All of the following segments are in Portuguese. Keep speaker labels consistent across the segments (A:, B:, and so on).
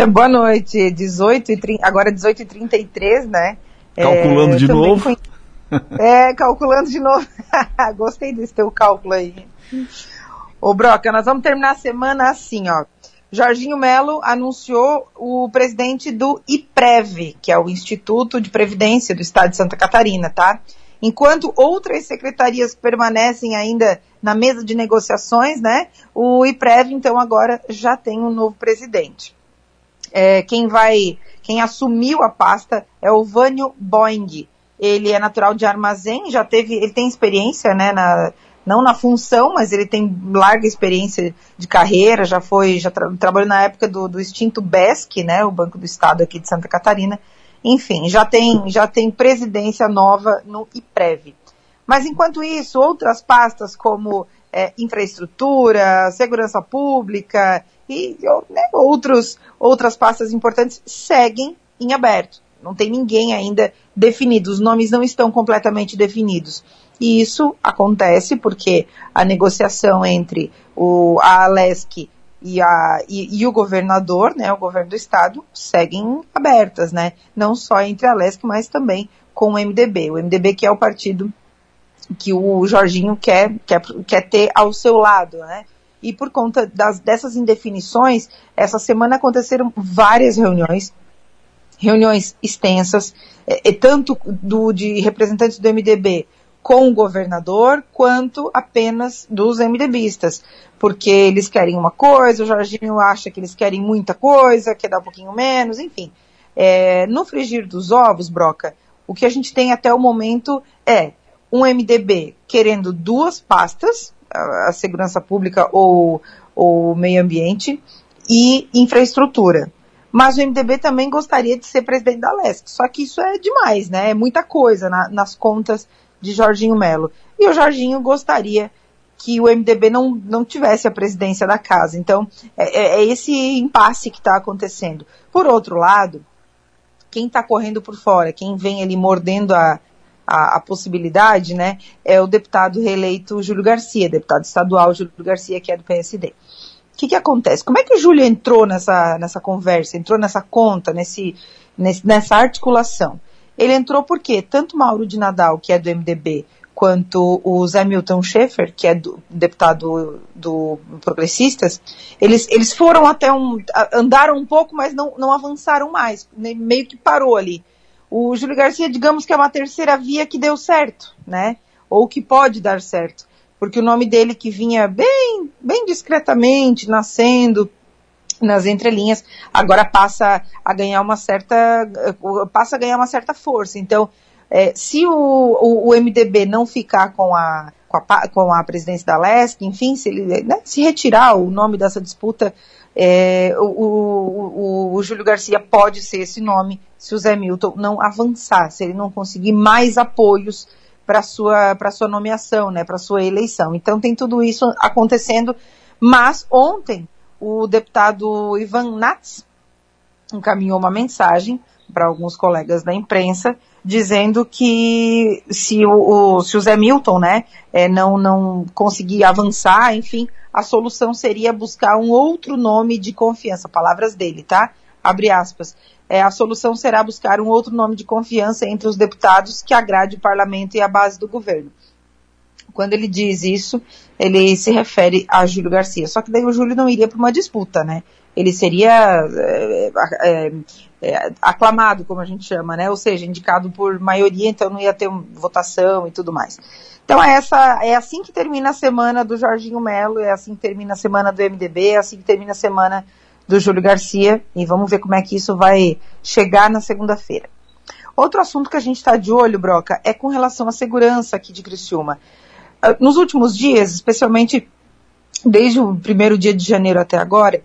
A: É, boa noite, 18 e 30, agora 18 e 33 né?
B: Calculando é, de novo? Fui,
A: é, calculando de novo. Gostei desse teu cálculo aí. Ô, Broca, nós vamos terminar a semana assim, ó. Jorginho Melo anunciou o presidente do IPREV, que é o Instituto de Previdência do Estado de Santa Catarina, tá? Enquanto outras secretarias permanecem ainda na mesa de negociações, né? O IPREV, então, agora já tem um novo presidente. É, quem vai, quem assumiu a pasta é o Vânio Boing. Ele é natural de Armazém, já teve, ele tem experiência, né, na, não na função, mas ele tem larga experiência de carreira, já foi, já tra trabalhou na época do, do extinto BESC, né, o Banco do Estado aqui de Santa Catarina. Enfim, já tem, já tem presidência nova no IPREV. Mas enquanto isso, outras pastas como é, infraestrutura, segurança pública e né, outros, outras pastas importantes seguem em aberto. Não tem ninguém ainda definido, os nomes não estão completamente definidos. E isso acontece porque a negociação entre o, a Alesc e, a, e, e, o governador, né, o governo do estado, seguem abertas, né? Não só entre a Alesc, mas também com o MDB. O MDB que é o partido que o Jorginho quer, quer, quer ter ao seu lado, né? E por conta das, dessas indefinições, essa semana aconteceram várias reuniões, reuniões extensas, é, tanto do, de representantes do MDB com o governador, quanto apenas dos MDBistas. Porque eles querem uma coisa, o Jorginho acha que eles querem muita coisa, quer dar um pouquinho menos, enfim. É, no frigir dos ovos, Broca, o que a gente tem até o momento é um MDB querendo duas pastas, a, segurança pública ou o meio ambiente, e infraestrutura. Mas o MDB também gostaria de ser presidente da Leste. Só que isso é demais, né? É muita coisa na, nas contas de Jorginho Melo. E o Jorginho gostaria que o MDB não, não tivesse a presidência da casa. Então, é, é, é esse impasse que está acontecendo. Por outro lado, quem está correndo por fora, quem vem ali mordendo a, a, a, possibilidade, né, é o deputado reeleito Júlio Garcia, deputado estadual Júlio Garcia, que é do PSD. O que, que acontece? Como é que o Júlio entrou nessa, nessa conversa, entrou nessa conta, nesse, nesse, nessa articulação? Ele entrou porque tanto Mauro de Nadal, que é do MDB, quanto o Zé Milton Schaefer, que é do, deputado do Progressistas, eles, eles foram até um, andaram um pouco, mas não, não avançaram mais, meio que parou ali. O Júlio Garcia, digamos que é uma terceira via que deu certo, né? Ou que pode dar certo. Porque o nome dele que vinha bem, bem discretamente, nascendo nas entrelinhas, agora passa a ganhar uma certa, passa a ganhar uma certa força. Então, é, se o, o, o, MDB não ficar com a, com a, com a presidência da LESC, enfim, se ele né, se retirar o nome dessa disputa, é, o, o, o, Júlio Garcia pode ser esse nome se o Zé Milton não avançar, se ele não conseguir mais apoios para sua para sua nomeação, né, para sua eleição. Então tem tudo isso acontecendo. Mas ontem o deputado Ivan Nats encaminhou uma mensagem para alguns colegas da imprensa dizendo que se o, o, se o Zé Milton, né, é, não, não conseguir avançar, enfim, a solução seria buscar um outro nome de confiança, palavras dele, tá? Abre aspas. É, a solução será buscar um outro nome de confiança entre os deputados que agrade o parlamento e a base do governo. Quando ele diz isso, ele se refere a Júlio Garcia. Só que daí o Júlio não iria para uma disputa, né? Ele seria é, é, é, aclamado, como a gente chama, né? Ou seja, indicado por maioria, então não ia ter votação e tudo mais. Então é, essa, é assim que termina a semana do Jorginho Melo, é assim que termina a semana do MDB, é assim que termina a semana do Júlio Garcia, e vamos ver como é que isso vai chegar na segunda-feira. Outro assunto que a gente está de olho, Broca, é com relação à segurança aqui de Criciúma. Ah, nos últimos dias, especialmente desde o primeiro dia de janeiro até agora,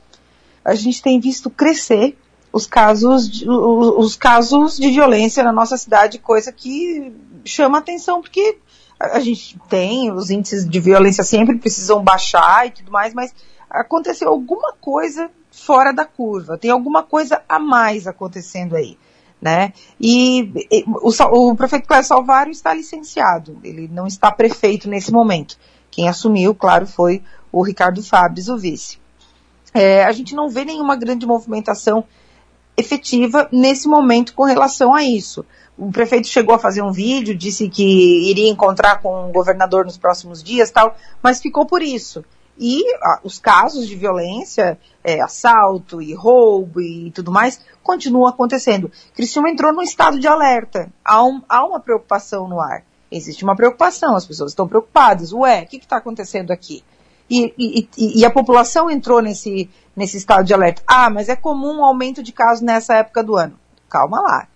A: a gente tem visto crescer os casos, de, os casos de violência na nossa cidade, coisa que chama atenção, porque a gente tem, os índices de violência sempre precisam baixar e tudo mais, mas aconteceu alguma coisa fora da curva, tem alguma coisa a mais acontecendo aí. Né? E, e o, o, prefeito Cléber Salvário está licenciado, ele não está prefeito nesse momento. Quem assumiu, claro, foi o Ricardo Fabres, o vice. É, a gente não vê nenhuma grande movimentação efetiva nesse momento com relação a isso. O prefeito chegou a fazer um vídeo, disse que iria encontrar com o governador nos próximos dias, tal, mas ficou por isso. E os casos de violência, é, assalto e roubo e tudo mais, continuam acontecendo. Criciúma entrou num estado de alerta. Há, um, há uma preocupação no ar. Existe uma preocupação, as pessoas estão preocupadas. Ué, o que está acontecendo aqui? E, e, e, a população entrou nesse, nesse estado de alerta. Ah, mas é comum um aumento de casos nessa época do ano. Calma lá.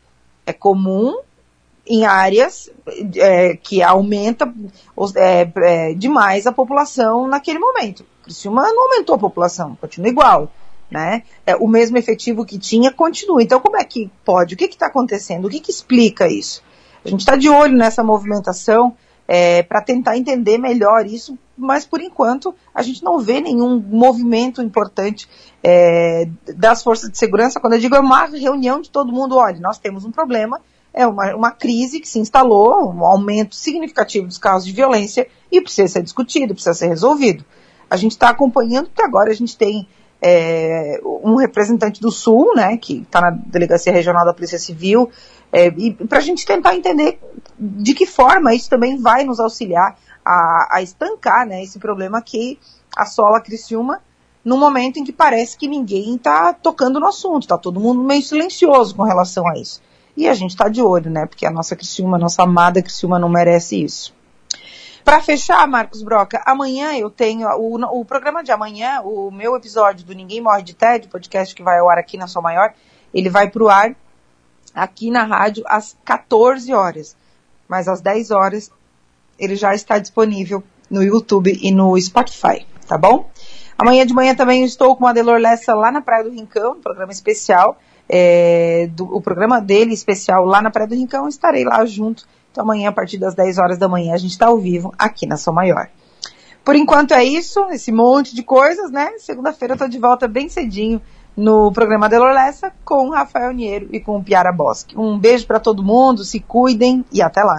A: É comum em áreas é, que aumenta é, é, demais a população naquele momento. Criciúma não aumentou a população, continua igual. Né? É, o mesmo efetivo que tinha continua. Então, como é que pode? O que está acontecendo? O que, que explica isso? A gente está de olho nessa movimentação é, para tentar entender melhor isso, mas por enquanto a gente não vê nenhum movimento importante é, das forças de segurança. Quando eu digo é uma reunião de todo mundo, olha, nós temos um problema, é uma, uma crise que se instalou, um aumento significativo dos casos de violência e precisa ser discutido, precisa ser resolvido. A gente está acompanhando porque agora a gente tem é, um representante do Sul, né, que está na Delegacia Regional da Polícia Civil, é, e para a gente tentar entender de que forma isso também vai nos auxiliar a, a estancar né, esse problema que assola a Criciúma no momento em que parece que ninguém está tocando no assunto, está todo mundo meio silencioso com relação a isso. E a gente está de olho, né? Porque a nossa Criciúma, a nossa amada Criciúma não merece isso. Para fechar, Marcos Broca, amanhã eu tenho o, o programa de amanhã, o meu episódio do Ninguém Morre de TED, podcast que vai ao ar aqui na Sua Maior, ele vai para o ar aqui na rádio às 14 horas. Mas às 10 horas ele já está disponível no YouTube e no Spotify, tá bom? Amanhã de manhã também estou com a Delor Lessa lá na Praia do Rincão, um programa especial. É, do, o programa dele especial lá na Praia do Rincão, estarei lá junto. Então amanhã, a partir das 10 horas da manhã, a gente está ao vivo aqui na São Maior. Por enquanto é isso, esse monte de coisas, né? Segunda-feira eu tô de volta bem cedinho no programa Delor Lessa com o Rafael Niero e com o Piara Bosque. Um beijo para todo mundo, se cuidem e até lá.